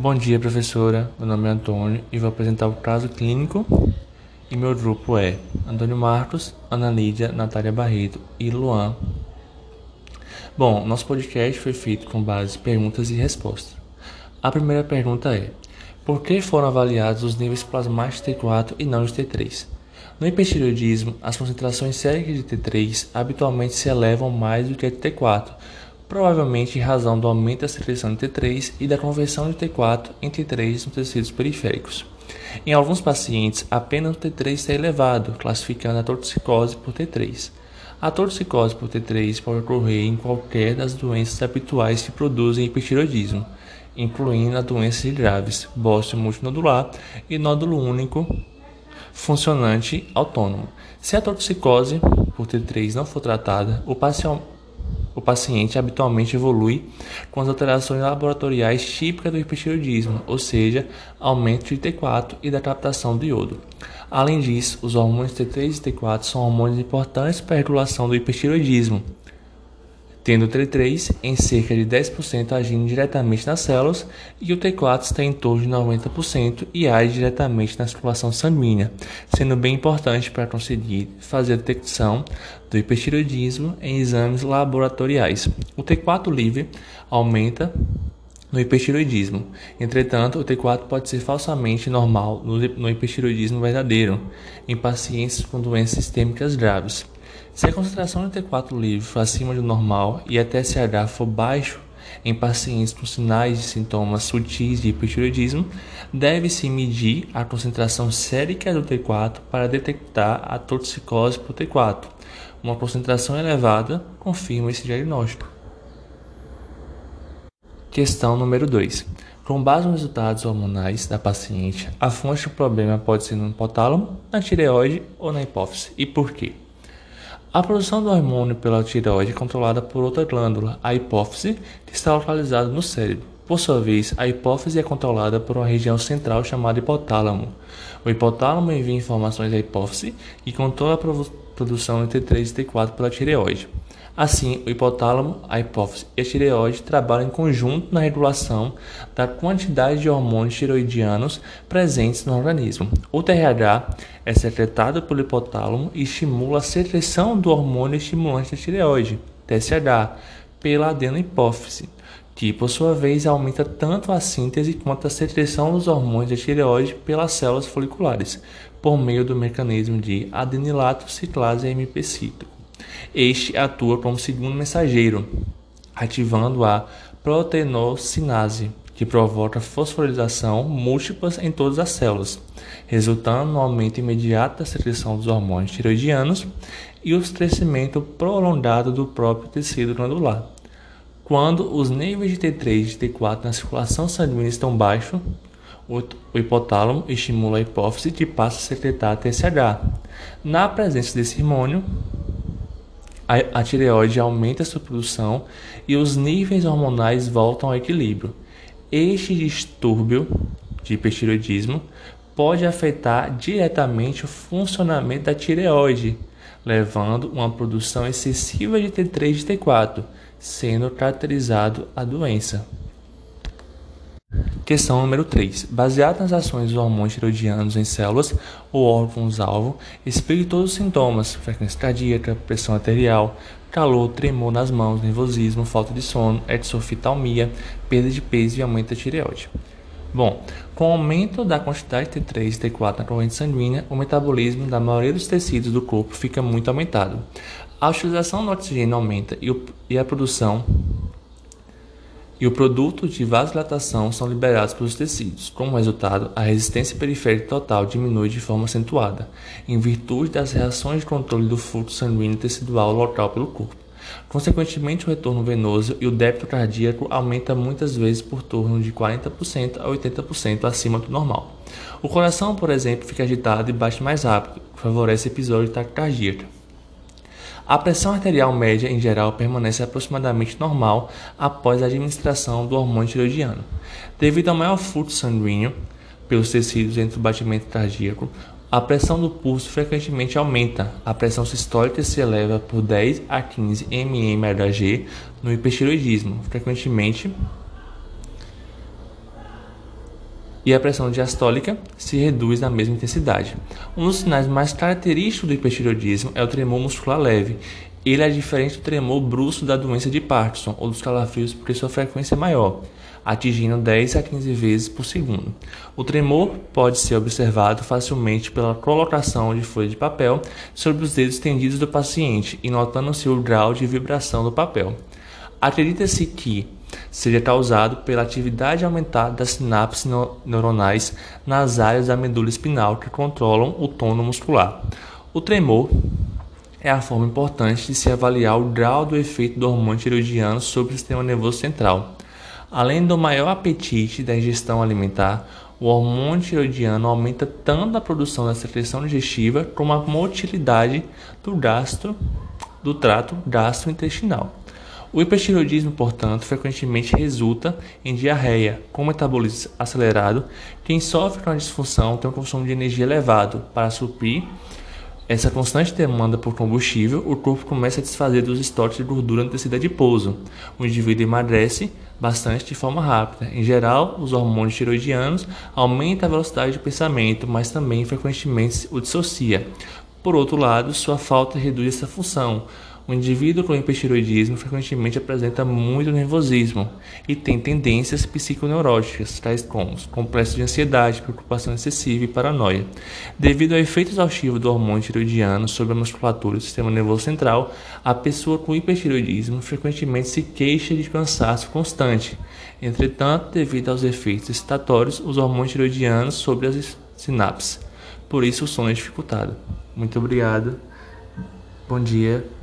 Bom dia, professora. Meu nome é Antônio e vou apresentar o caso clínico. E meu grupo é Antônio Marcos, Ana Lídia, Natália Barreto e Luan. Bom, nosso podcast foi feito com base em perguntas e respostas. A primeira pergunta é: Por que foram avaliados os níveis plasmáticos de T4 e não de T3? No hipertireoidismo, as concentrações séricas de T3 habitualmente se elevam mais do que de T4, provavelmente em razão do aumento da secreção de T3 e da conversão de T4 em T3 nos tecidos periféricos. Em alguns pacientes, apenas o T3 está elevado, classificando a torticicose por T3. A torticicose por T3 pode ocorrer em qualquer das doenças habituais que produzem hipertiroidismo, incluindo as doenças graves, bócio multinodular e nódulo único funcionante autônomo. Se a torticicose por T3 não for tratada, o paciente o paciente habitualmente evolui com as alterações laboratoriais típicas do hipertiroidismo, ou seja, aumento de T4 e da captação de iodo. Além disso, os hormônios T3 e T4 são hormônios importantes para a regulação do hipertiroidismo, tendo o T3 em cerca de 10% agindo diretamente nas células e o T4 está em torno de 90% e age diretamente na circulação sanguínea, sendo bem importante para conseguir fazer a detecção do hipertiroidismo em exames laboratoriais. O T4 livre aumenta no hipertiroidismo. Entretanto, o T4 pode ser falsamente normal no hipertiroidismo verdadeiro, em pacientes com doenças sistêmicas graves. Se a concentração de T4 livre for acima do normal e a TSH for baixo em pacientes com sinais de sintomas sutis de hipertiroidismo, deve-se medir a concentração sérica do T4 para detectar a toxicose por T4. Uma concentração elevada confirma esse diagnóstico. Questão número 2. Com base nos resultados hormonais da paciente, a fonte do problema pode ser no hipotálamo, na tireoide ou na hipófise. E por quê? A produção do hormônio pela tireoide é controlada por outra glândula, a hipófise, que está localizada no cérebro. Por sua vez, a hipófise é controlada por uma região central chamada hipotálamo. O hipotálamo envia informações à hipófise e controla a produção de T3 e T4 pela tireoide. Assim, o hipotálamo, a hipófise e a tireoide trabalham em conjunto na regulação da quantidade de hormônios tiroidianos presentes no organismo. O TRH é secretado pelo hipotálamo e estimula a secreção do hormônio estimulante da tireoide, TSH, pela adenohipófise, que por sua vez aumenta tanto a síntese quanto a secreção dos hormônios da tireoide pelas células foliculares, por meio do mecanismo de adenilato ciclase MP cíclico. Este atua como segundo mensageiro, ativando a proteinousinase, que provoca fosforilação múltipla em todas as células, resultando no aumento imediato da secreção dos hormônios tiroidianos e o crescimento prolongado do próprio tecido glandular. Quando os níveis de T3 e de T4 na circulação sanguínea estão baixos, o hipotálamo estimula a hipófise que passa a secretar TSH. Na presença desse hormônio, a, a tireoide aumenta sua produção e os níveis hormonais voltam ao equilíbrio. Este distúrbio de hipertireoidismo pode afetar diretamente o funcionamento da tireoide, levando uma produção excessiva de T3 e T4, sendo caracterizado a doença. Questão número 3. Baseado nas ações dos hormônios tiroidianos em células ou órgãos-alvo, explique todos os sintomas: frequência cardíaca, pressão arterial, calor, tremor nas mãos, nervosismo, falta de sono, exoftalmia, perda de peso e aumento da tireoide. Bom, com o aumento da quantidade de T3 e T4 na corrente sanguínea, o metabolismo da maioria dos tecidos do corpo fica muito aumentado. A utilização do oxigênio aumenta e a produção e o produto de vasodilatação são liberados pelos tecidos. Como resultado, a resistência periférica total diminui de forma acentuada, em virtude das reações de controle do fluxo sanguíneo tecidual local pelo corpo. Consequentemente, o retorno venoso e o débito cardíaco aumenta muitas vezes por torno de 40% a 80% acima do normal. O coração, por exemplo, fica agitado e bate mais rápido, o que favorece episódio de taquicardia. A pressão arterial média, em geral, permanece aproximadamente normal após a administração do hormônio tiroidiano. Devido ao maior fluxo sanguíneo pelos tecidos entre o batimento cardíaco, a pressão do pulso frequentemente aumenta. A pressão sistólica se eleva por 10 a 15 mmHg no hipertiroidismo, frequentemente e a pressão diastólica se reduz na mesma intensidade. Um dos sinais mais característicos do hipertireoidismo é o tremor muscular leve. Ele é diferente do tremor brusco da doença de Parkinson ou dos calafrios porque sua frequência é maior, atingindo 10 a 15 vezes por segundo. O tremor pode ser observado facilmente pela colocação de folha de papel sobre os dedos tendidos do paciente e notando-se o grau de vibração do papel. Acredita-se que seja causado pela atividade aumentada das sinapses neuronais nas áreas da medula espinal que controlam o tono muscular. O tremor é a forma importante de se avaliar o grau do efeito do hormônio tiroidiano sobre o sistema nervoso central. Além do maior apetite da ingestão alimentar, o hormônio tiroidiano aumenta tanto a produção da secreção digestiva como a motilidade do gastro do trato gastrointestinal. O hipertiroidismo, portanto, frequentemente resulta em diarreia, com metabolismo acelerado. Quem sofre com a disfunção tem um consumo de energia elevado. Para suprir essa constante demanda por combustível, o corpo começa a desfazer dos estoques de gordura no tecido adiposo. O indivíduo emagrece bastante de forma rápida. Em geral, os hormônios tiroidianos aumentam a velocidade de pensamento, mas também frequentemente o dissocia. Por outro lado, sua falta reduz essa função. O indivíduo com hipertiroidismo frequentemente apresenta muito nervosismo e tem tendências psiconeuróticas, tais como complexo de ansiedade, preocupação excessiva e paranoia. Devido ao efeito exaustivo do hormônio tiroidiano sobre a musculatura do sistema nervoso central, a pessoa com hipertiroidismo frequentemente se queixa de cansaço constante. Entretanto, devido aos efeitos excitatórios, os hormônios tiroidianos sobre as sinapses. Por isso, o sono é dificultado. Muito obrigado. Bom dia